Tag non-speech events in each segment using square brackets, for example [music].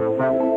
Thank you.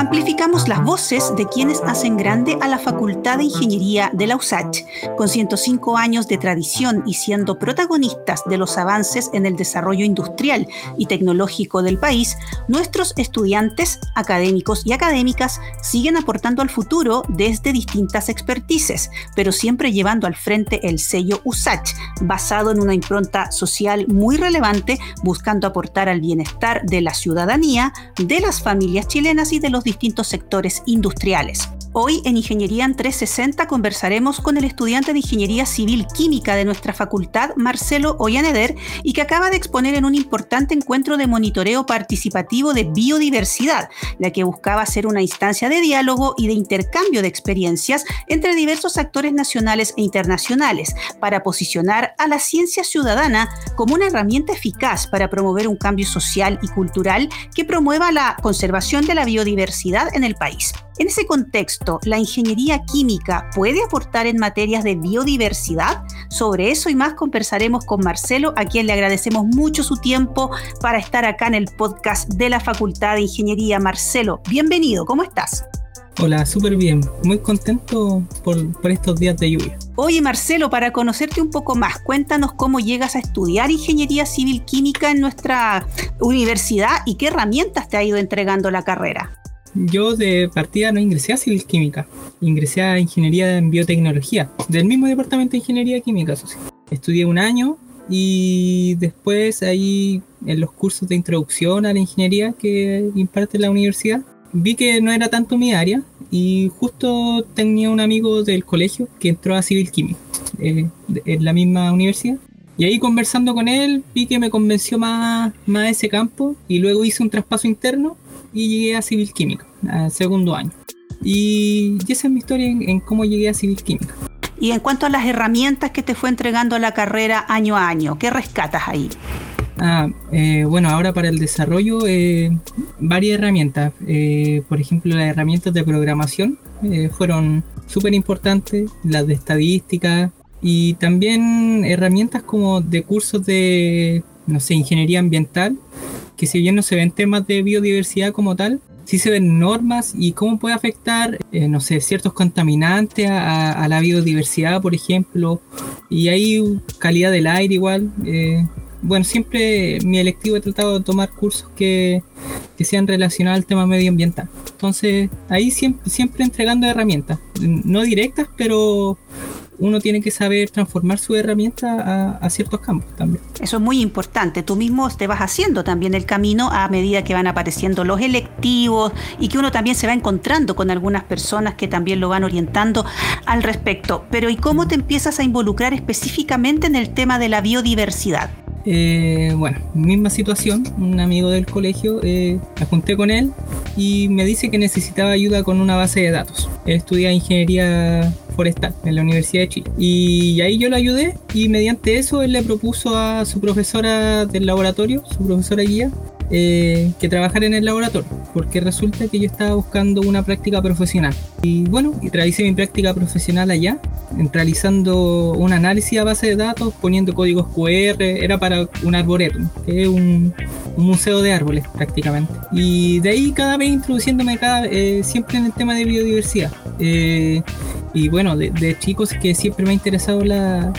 Amplificamos las voces de quienes hacen grande a la Facultad de Ingeniería de la USACH, con 105 años de tradición y siendo protagonistas de los avances en el desarrollo industrial y tecnológico del país, nuestros estudiantes, académicos y académicas siguen aportando al futuro desde distintas expertices, pero siempre llevando al frente el sello USACH, basado en una impronta social muy relevante, buscando aportar al bienestar de la ciudadanía, de las familias chilenas y de los distintos sectores industriales. Hoy en Ingeniería en 360 conversaremos con el estudiante de Ingeniería Civil Química de nuestra facultad, Marcelo Ollaneder, y que acaba de exponer en un importante encuentro de monitoreo participativo de biodiversidad, la que buscaba ser una instancia de diálogo y de intercambio de experiencias entre diversos actores nacionales e internacionales, para posicionar a la ciencia ciudadana como una herramienta eficaz para promover un cambio social y cultural que promueva la conservación de la biodiversidad en el país. En ese contexto, ¿la ingeniería química puede aportar en materias de biodiversidad? Sobre eso y más conversaremos con Marcelo, a quien le agradecemos mucho su tiempo para estar acá en el podcast de la Facultad de Ingeniería. Marcelo, bienvenido, ¿cómo estás? Hola, súper bien. Muy contento por, por, estos días de lluvia. Oye, Marcelo, para conocerte un poco más, cuéntanos cómo llegas a estudiar ingeniería civil química en nuestra universidad y qué herramientas te ha ido entregando la carrera. Yo de partida no ingresé a Civil Química, ingresé a Ingeniería en Biotecnología, del mismo departamento de Ingeniería Química. Estudié un año y después ahí en los cursos de introducción a la ingeniería que imparte la universidad, vi que no era tanto mi área y justo tenía un amigo del colegio que entró a Civil Química eh, en la misma universidad. Y ahí conversando con él vi que me convenció más, más ese campo y luego hice un traspaso interno y llegué a Civil Química, al segundo año. Y, esa es mi historia en, cómo llegué a Civil Química. Y en cuanto a las herramientas que te fue entregando la carrera año a año, ¿qué rescatas ahí? Ah, eh, bueno, ahora para el desarrollo, eh, varias herramientas. Eh, por ejemplo, las herramientas de programación fueron súper importantes, las de estadística y también herramientas como de cursos de, no sé, ingeniería ambiental que si bien no se ven temas de biodiversidad como tal, sí se ven normas y cómo puede afectar, eh, no sé, ciertos contaminantes a, la biodiversidad, por ejemplo, y hay calidad del aire igual. Eh, bueno, siempre mi electivo he tratado de tomar cursos que, que sean relacionados al tema medioambiental. Entonces, ahí siempre, siempre entregando herramientas, no directas, pero uno tiene que saber transformar su herramienta a, ciertos campos también. Eso es muy importante. Tú mismo te vas haciendo también el camino a medida que van apareciendo los electivos y que uno también se va encontrando con algunas personas que también lo van orientando al respecto. Pero ¿y cómo te empiezas a involucrar específicamente en el tema de la biodiversidad? Eh, bueno, misma situación, un amigo del colegio, eh, me junté con él y me dice que necesitaba ayuda con una base de datos. Él estudia ingeniería forestal en la Universidad de Chile. Y ahí yo le ayudé y mediante eso él le propuso a su profesora del laboratorio, su profesora guía, eh, que trabajar en el laboratorio, porque resulta que yo estaba buscando una práctica profesional. Y bueno, y realicé mi práctica profesional allá, realizando un análisis a base de datos, poniendo códigos QR, era para un arboretum, que es un, museo de árboles prácticamente. Y de ahí cada vez introduciéndome cada, eh, siempre en el tema de biodiversidad. Eh, y bueno, de, de, chicos que siempre me ha interesado la,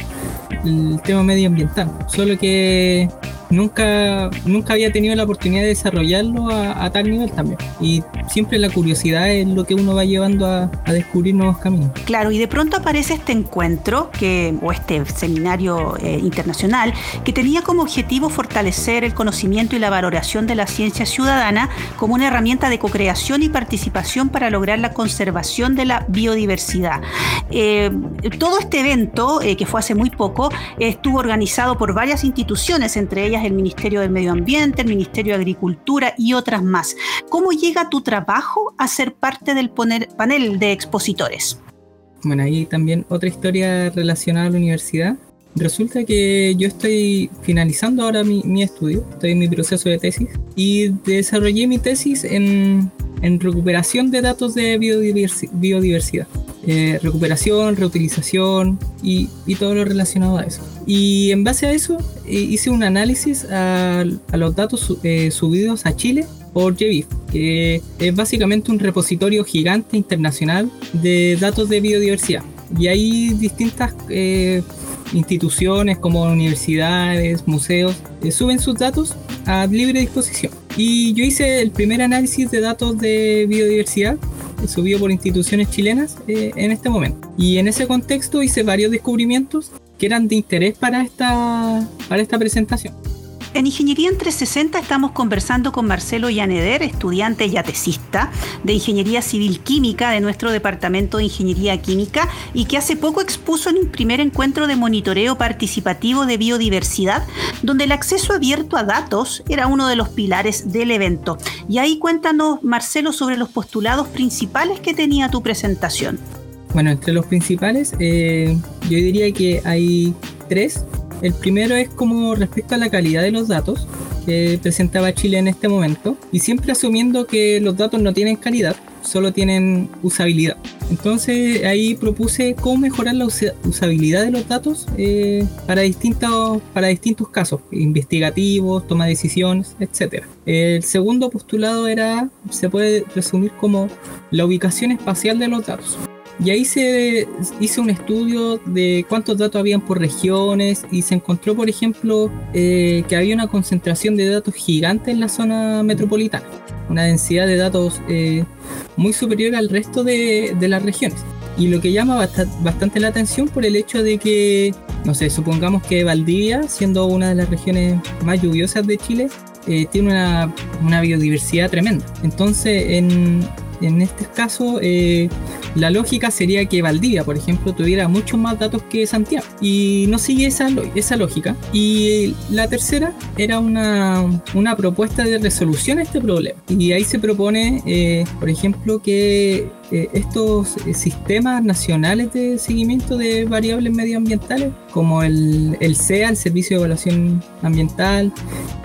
el tema medioambiental. Solo que nunca, nunca había tenido la oportunidad de desarrollarlo a, tal nivel también. Y siempre la curiosidad es lo que uno va llevando a, descubrir nuevos caminos. Claro, y de pronto aparece este encuentro que, o este seminario eh, internacional que tenía como objetivo fortalecer el conocimiento y la valoración de la ciencia ciudadana como una herramienta de co-creación y participación para lograr la conservación de la biodiversidad. Eh, todo este evento, eh, que fue hace muy poco, estuvo organizado por varias instituciones, entre ellas el Ministerio del Medio Ambiente, el Ministerio de Agricultura y otras más. ¿Cómo llega tu trabajo a ser parte del panel de expositores? Bueno, ahí también otra historia relacionada a la universidad. Resulta que yo estoy finalizando ahora mi, estudio, estoy en mi proceso de tesis y desarrollé mi tesis en, recuperación de datos de biodiversidad. Eh, recuperación, reutilización y, todo lo relacionado a eso. Y en base a eso eh, hice un análisis a, los datos eh, subidos a Chile por JBIF, que es básicamente un repositorio gigante internacional de datos de biodiversidad. Y hay distintas eh, instituciones como universidades, museos, eh, suben sus datos a libre disposición. Y yo hice el primer análisis de datos de biodiversidad subido por instituciones chilenas eh, en este momento. Y en ese contexto hice varios descubrimientos que eran de interés para esta, para esta presentación. En Ingeniería en 360 estamos conversando con Marcelo Llaneder, estudiante y atesista de Ingeniería Civil Química de nuestro Departamento de Ingeniería Química y que hace poco expuso en un primer encuentro de monitoreo participativo de biodiversidad, donde el acceso abierto a datos era uno de los pilares del evento. Y ahí cuéntanos, Marcelo, sobre los postulados principales que tenía tu presentación. Bueno, entre los principales, eh, yo diría que hay tres el primero es como respecto a la calidad de los datos que presentaba Chile en este momento y siempre asumiendo que los datos no tienen calidad, solo tienen usabilidad. Entonces ahí propuse cómo mejorar la usabilidad de los datos eh, para, distintos, para distintos casos, investigativos, toma de decisiones, etc. El segundo postulado era, se puede resumir como la ubicación espacial de los datos. Y ahí se hizo un estudio de cuántos datos habían por regiones y se encontró, por ejemplo, eh, que había una concentración de datos gigante en la zona metropolitana, una densidad de datos eh, muy superior al resto de, las regiones. Y lo que llama bastante la atención por el hecho de que, no sé, supongamos que Valdivia, siendo una de las regiones más lluviosas de Chile, eh, tiene una, una, biodiversidad tremenda. Entonces, en, en este caso, la lógica sería que Valdivia, por ejemplo, tuviera muchos más datos que Santiago. Y no sigue esa, esa lógica. Y la tercera era una, propuesta de resolución a este problema. Y ahí se propone, eh, por ejemplo, que eh, estos sistemas nacionales de seguimiento de variables medioambientales, como el, el CEA, el Servicio de Evaluación Ambiental,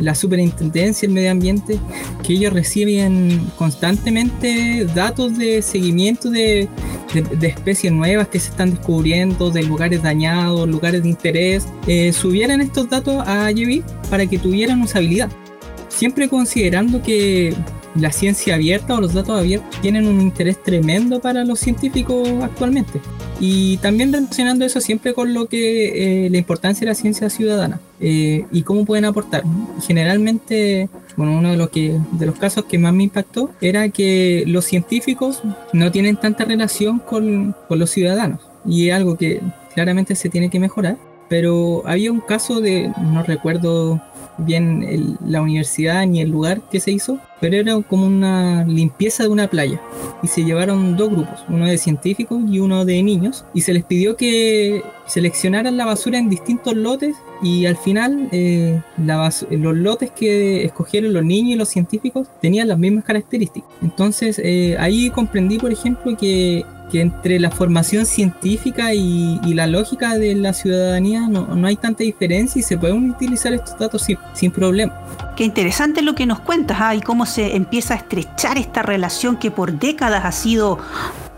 la Superintendencia del Medio Ambiente, que ellos reciben constantemente datos de seguimiento de, especies nuevas que se están descubriendo, de lugares dañados, lugares de interés, eh, subieran estos datos a YEVI para que tuvieran usabilidad. Siempre considerando que la ciencia abierta o los datos abiertos tienen un interés tremendo para los científicos actualmente. Y también relacionando eso siempre con lo que eh, la importancia de la ciencia ciudadana eh, y cómo pueden aportar. Generalmente, bueno, uno de los, que, de los casos que más me impactó era que los científicos no tienen tanta relación con, con los ciudadanos y es algo que claramente se tiene que mejorar. Pero había un caso de, no recuerdo bien la universidad ni el lugar que se hizo, pero era como una limpieza de una playa. Y se llevaron dos grupos, uno de científicos y uno de niños, y se les pidió que seleccionaran la basura en distintos lotes y al final eh, los lotes que escogieron los niños y los científicos tenían las mismas características. Entonces eh, ahí comprendí, por ejemplo, que que entre la formación científica y, la lógica de la ciudadanía no, hay tanta diferencia y se pueden utilizar estos datos sin, sin problema. Qué interesante lo que nos cuentas ¿ah? y cómo se empieza a estrechar esta relación que por décadas ha sido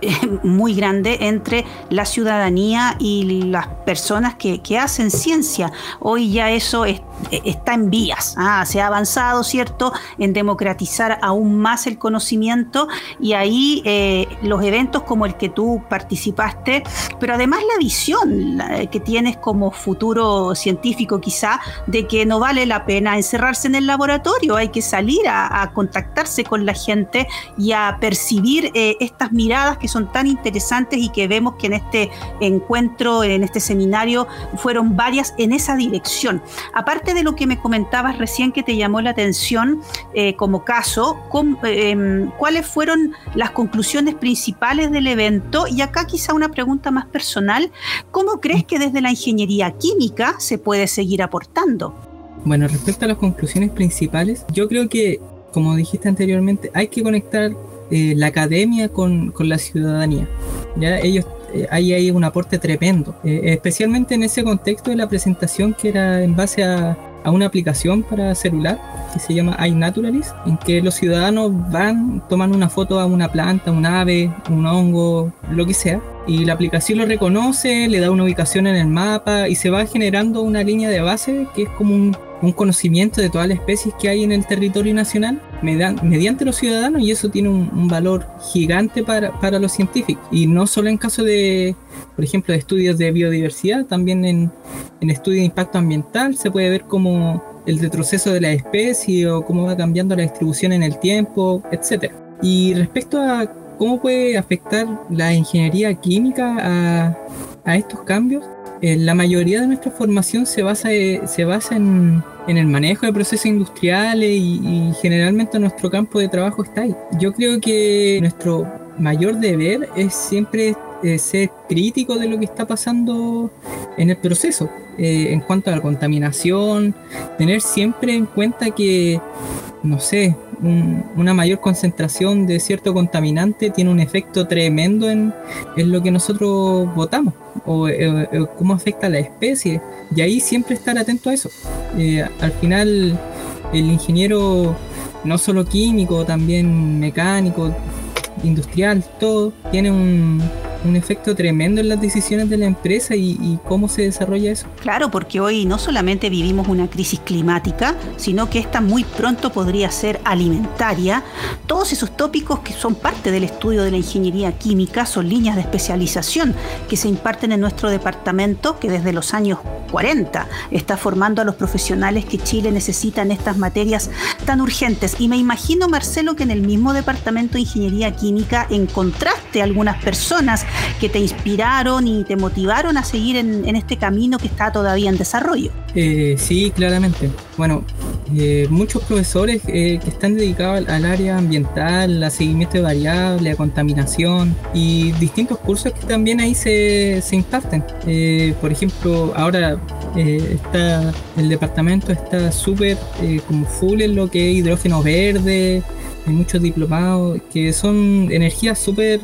[laughs] muy grande entre la ciudadanía y las personas que, hacen ciencia. Hoy ya eso está en vías, ¿ah? se ha avanzado, ¿cierto?, en democratizar aún más el conocimiento y ahí eh, los eventos como el que tú participaste, pero además la visión que tienes como futuro científico quizá de que no vale la pena encerrarse en el laboratorio, hay que salir a, contactarse con la gente y a percibir eh, estas miradas que son tan interesantes y que vemos que en este encuentro, en este seminario, fueron varias en esa dirección. Aparte de lo que me comentabas recién que te llamó la atención eh, como caso, em, ¿cuáles fueron las conclusiones principales del evento? Y acá quizá una pregunta más personal, ¿cómo crees que desde la ingeniería química se puede seguir aportando? Bueno, respecto a las conclusiones principales, yo creo que, como dijiste anteriormente, hay que conectar eh, la academia con, con, la ciudadanía. ¿ya? Ellos, eh, ahí hay un aporte tremendo, eh, especialmente en ese contexto de la presentación que era en base a, a una aplicación para celular que se llama iNaturalist, en que los ciudadanos van, toman una foto a una planta, un ave, un hongo, lo que sea, y la aplicación lo reconoce, le da una ubicación en el mapa y se va generando una línea de base que es como un, un conocimiento de todas las especies que hay en el territorio nacional mediante los ciudadanos y eso tiene un, valor gigante para, para, los científicos. Y no solo en caso de, por ejemplo, de estudios de biodiversidad, también en, en estudios de impacto ambiental se puede ver como el retroceso de la especie o cómo va cambiando la distribución en el tiempo, etc. Y respecto a cómo puede afectar la ingeniería química a, a estos cambios, eh, la mayoría de nuestra formación se basa, eh, se basa en, el manejo de procesos industriales y, generalmente nuestro campo de trabajo está ahí. Yo creo que nuestro mayor deber es siempre eh, ser crítico de lo que está pasando en el proceso. en cuanto a la contaminación, tener siempre en cuenta que, no sé, una mayor concentración de cierto contaminante tiene un efecto tremendo en, lo que nosotros votamos o, eh, eh, cómo afecta a la especie. Y ahí siempre estar atento a eso. Eh, al final, el ingeniero, no solo químico, también mecánico, industrial, todo, tiene un, un efecto tremendo en las decisiones de la empresa y, cómo se desarrolla eso. Claro, porque hoy no solamente vivimos una crisis climática, sino que esta muy pronto podría ser alimentaria. Todos esos tópicos que son parte del estudio de la ingeniería química son líneas de especialización que se imparten en nuestro departamento que desde los años 40 está formando a los profesionales que Chile necesita en estas materias tan urgentes. Y me imagino, Marcelo, que en el mismo departamento de ingeniería química encontraste algunas personas que te inspiraron y te motivaron a seguir en, este camino que está todavía en desarrollo. Eh, sí, claramente. Bueno, eh, muchos profesores eh, que están dedicados al, área ambiental, a seguimiento de variables, a contaminación y distintos cursos que también ahí se, se imparten. por ejemplo, ahora está el departamento está súper como full en lo que es hidrógeno verde, hay muchos diplomados que son energías súper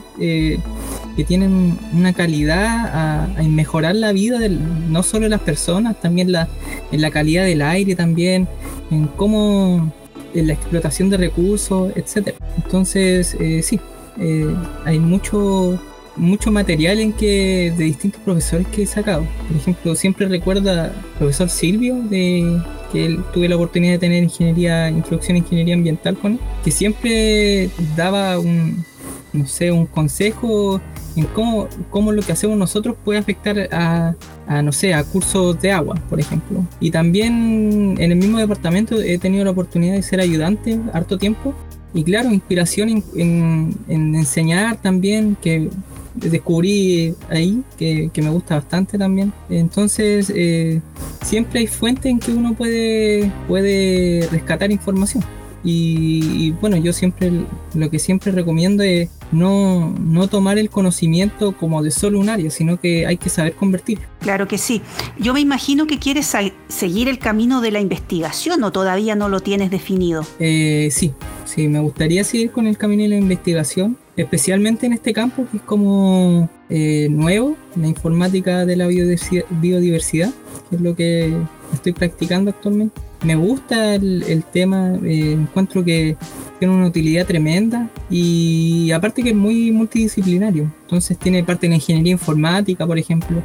que tienen una calidad a, mejorar la vida de, no solo de las personas, también la, en la calidad del aire también, en cómo en la explotación de recursos, etcétera. Entonces, eh, sí, eh, hay mucho mucho material en que de distintos profesores que he sacado. Por ejemplo, siempre recuerda al profesor Silvio de que él, tuve la oportunidad de tener ingeniería, introducción a ingeniería ambiental con él, que siempre daba un, no sé, un consejo en cómo, cómo lo que hacemos nosotros puede afectar a, no sé, a cursos de agua, por ejemplo. Y también en el mismo departamento he tenido la oportunidad de ser ayudante harto tiempo. Y claro, inspiración en, enseñar también, que descubrí ahí, que, me gusta bastante también. Entonces, eh, siempre hay fuentes en que uno puede, puede rescatar información. Y, bueno, yo siempre lo que siempre recomiendo es no, no tomar el conocimiento como de solo un área, sino que hay que saber convertir. Claro que sí. Yo me imagino que quieres seguir el camino de la investigación o todavía no lo tienes definido. Eh, sí, sí, me gustaría seguir con el camino de la investigación, especialmente en este campo que es como eh, nuevo, la informática de la biodiversidad, que es lo que estoy practicando actualmente me gusta el, tema, eh, encuentro que tiene una utilidad tremenda y aparte que es muy multidisciplinario. Entonces tiene parte de la ingeniería informática, por ejemplo,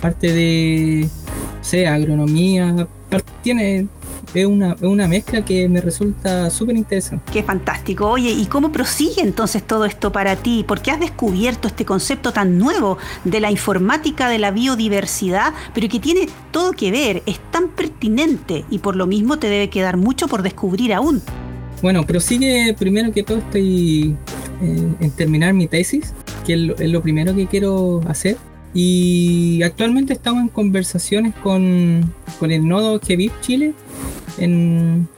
parte de, sé, agronomía, tiene es una, una mezcla que me resulta súper interesante. Qué fantástico. Oye, ¿y cómo prosigue entonces todo esto para ti? ¿Por qué has descubierto este concepto tan nuevo de la informática de la biodiversidad, pero que tiene todo que ver, es tan pertinente y por lo mismo te debe quedar mucho por descubrir aún? Bueno, prosigue primero que todo estoy eh, en terminar mi tesis, que es lo, primero que quiero hacer. Y actualmente estamos en conversaciones con, con el nodo que Chile en,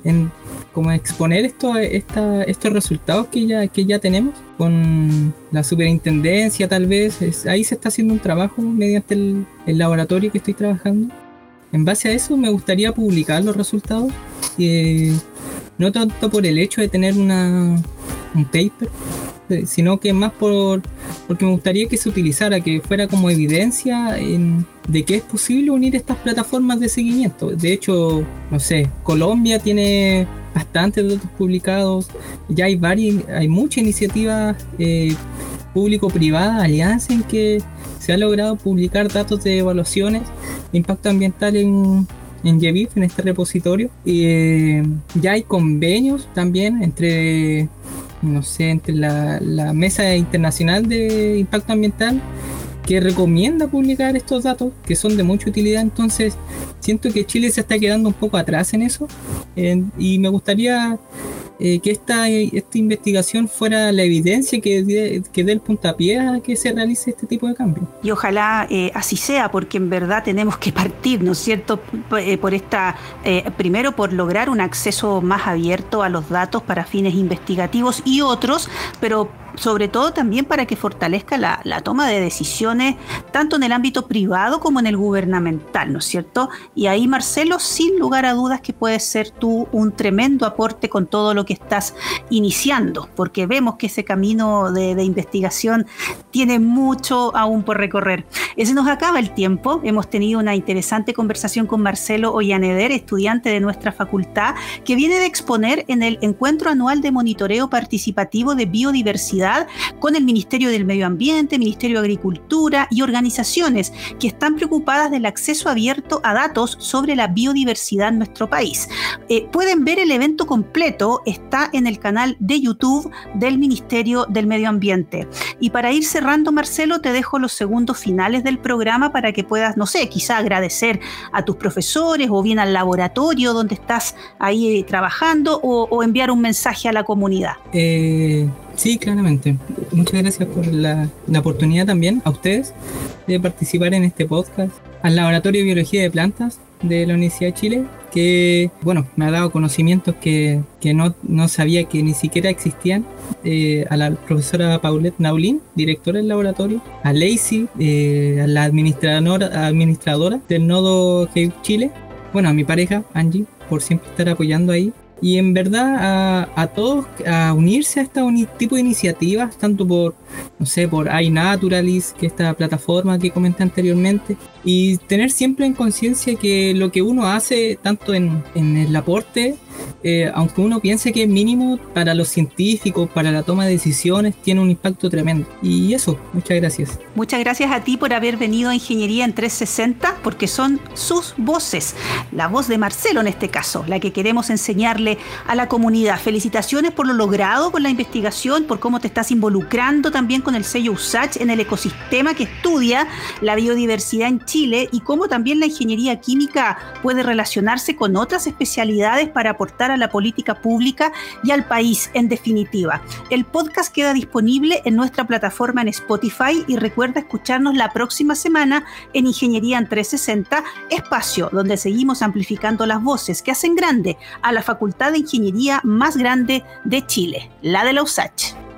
como exponer esto, estos resultados que ya, que ya tenemos con la superintendencia tal vez. ahí se está haciendo un trabajo mediante el, laboratorio que estoy trabajando. En base a eso me gustaría publicar los resultados, eh, no tanto por el hecho de tener una, un paper, sino que más por porque me gustaría que se utilizara, que fuera como evidencia de que es posible unir estas plataformas de seguimiento. De hecho, no sé, Colombia tiene bastantes datos publicados, ya hay varias, hay muchas iniciativas eh, público-privadas, alianzas en que se ha logrado publicar datos de evaluaciones de impacto ambiental en, en GEVIF, en este repositorio. Eh, ya hay convenios también entre, no sé, entre la, la Mesa Internacional de Impacto Ambiental que recomienda publicar estos datos que son de mucha utilidad. Entonces, siento que Chile se está quedando un poco atrás en eso y me gustaría eh, que esta, esta investigación fuera la evidencia que que dé el puntapié a que se realice este tipo de cambio. Y ojalá eh, así sea, porque en verdad tenemos que partir, ¿no es cierto?, eh, por esta, primero por lograr un acceso más abierto a los datos para fines investigativos y otros, pero sobre todo también para que fortalezca la, toma de decisiones tanto en el ámbito privado como en el gubernamental, ¿no es cierto? Y ahí, Marcelo, sin lugar a dudas que puedes ser tú un tremendo aporte con todo lo que estás iniciando, porque vemos que ese camino de, investigación tiene mucho aún por recorrer. Ese nos acaba el tiempo. Hemos tenido una interesante conversación con Marcelo Ollaneder, estudiante de nuestra facultad, que viene de exponer en el Encuentro Anual de Monitoreo Participativo de Biodiversidad con el Ministerio del Medio Ambiente, Ministerio de Agricultura y organizaciones que están preocupadas del acceso abierto a datos sobre la biodiversidad en nuestro país. Eh, pueden ver el evento completo, está en el canal de YouTube del Ministerio del Medio Ambiente. Y para ir cerrando, Marcelo, te dejo los segundos finales del programa para que puedas, no sé, quizá agradecer a tus profesores o bien al laboratorio donde estás ahí eh, trabajando o, enviar un mensaje a la comunidad. Eh, Sí, claramente. Muchas gracias por la, oportunidad también a ustedes de participar en este podcast. Al Laboratorio de Biología de Plantas de la Universidad de Chile, que bueno, me ha dado conocimientos que, no, sabía que ni siquiera existían. Eh, a la profesora Paulette Naulin, directora del laboratorio, a Lacey, eh, a la administradora, administradora del nodo Chile, bueno, a mi pareja, Angie, por siempre estar apoyando ahí y en verdad a, todos a unirse a este tipo de iniciativas, tanto por, no sé, por iNaturalis, que esta plataforma que comenté anteriormente, y tener siempre en conciencia que lo que uno hace, tanto en, en el aporte eh, aunque uno piense que es mínimo para los científicos, para la toma de decisiones, tiene un impacto tremendo. Y eso, muchas gracias. Muchas gracias a ti por haber venido a Ingeniería en 360, porque son sus voces, la voz de Marcelo en este caso, la que queremos enseñarle a la comunidad. Felicitaciones por lo logrado con la investigación, por cómo te estás involucrando también con el sello USACH en el ecosistema que estudia la biodiversidad en Chile y cómo también la ingeniería química puede relacionarse con otras especialidades para a la política pública y al país en definitiva. El podcast queda disponible en nuestra plataforma en Spotify y recuerda escucharnos la próxima semana en Ingeniería en 360, espacio donde seguimos amplificando las voces que hacen grande a la Facultad de Ingeniería más grande de Chile, la de la USACH.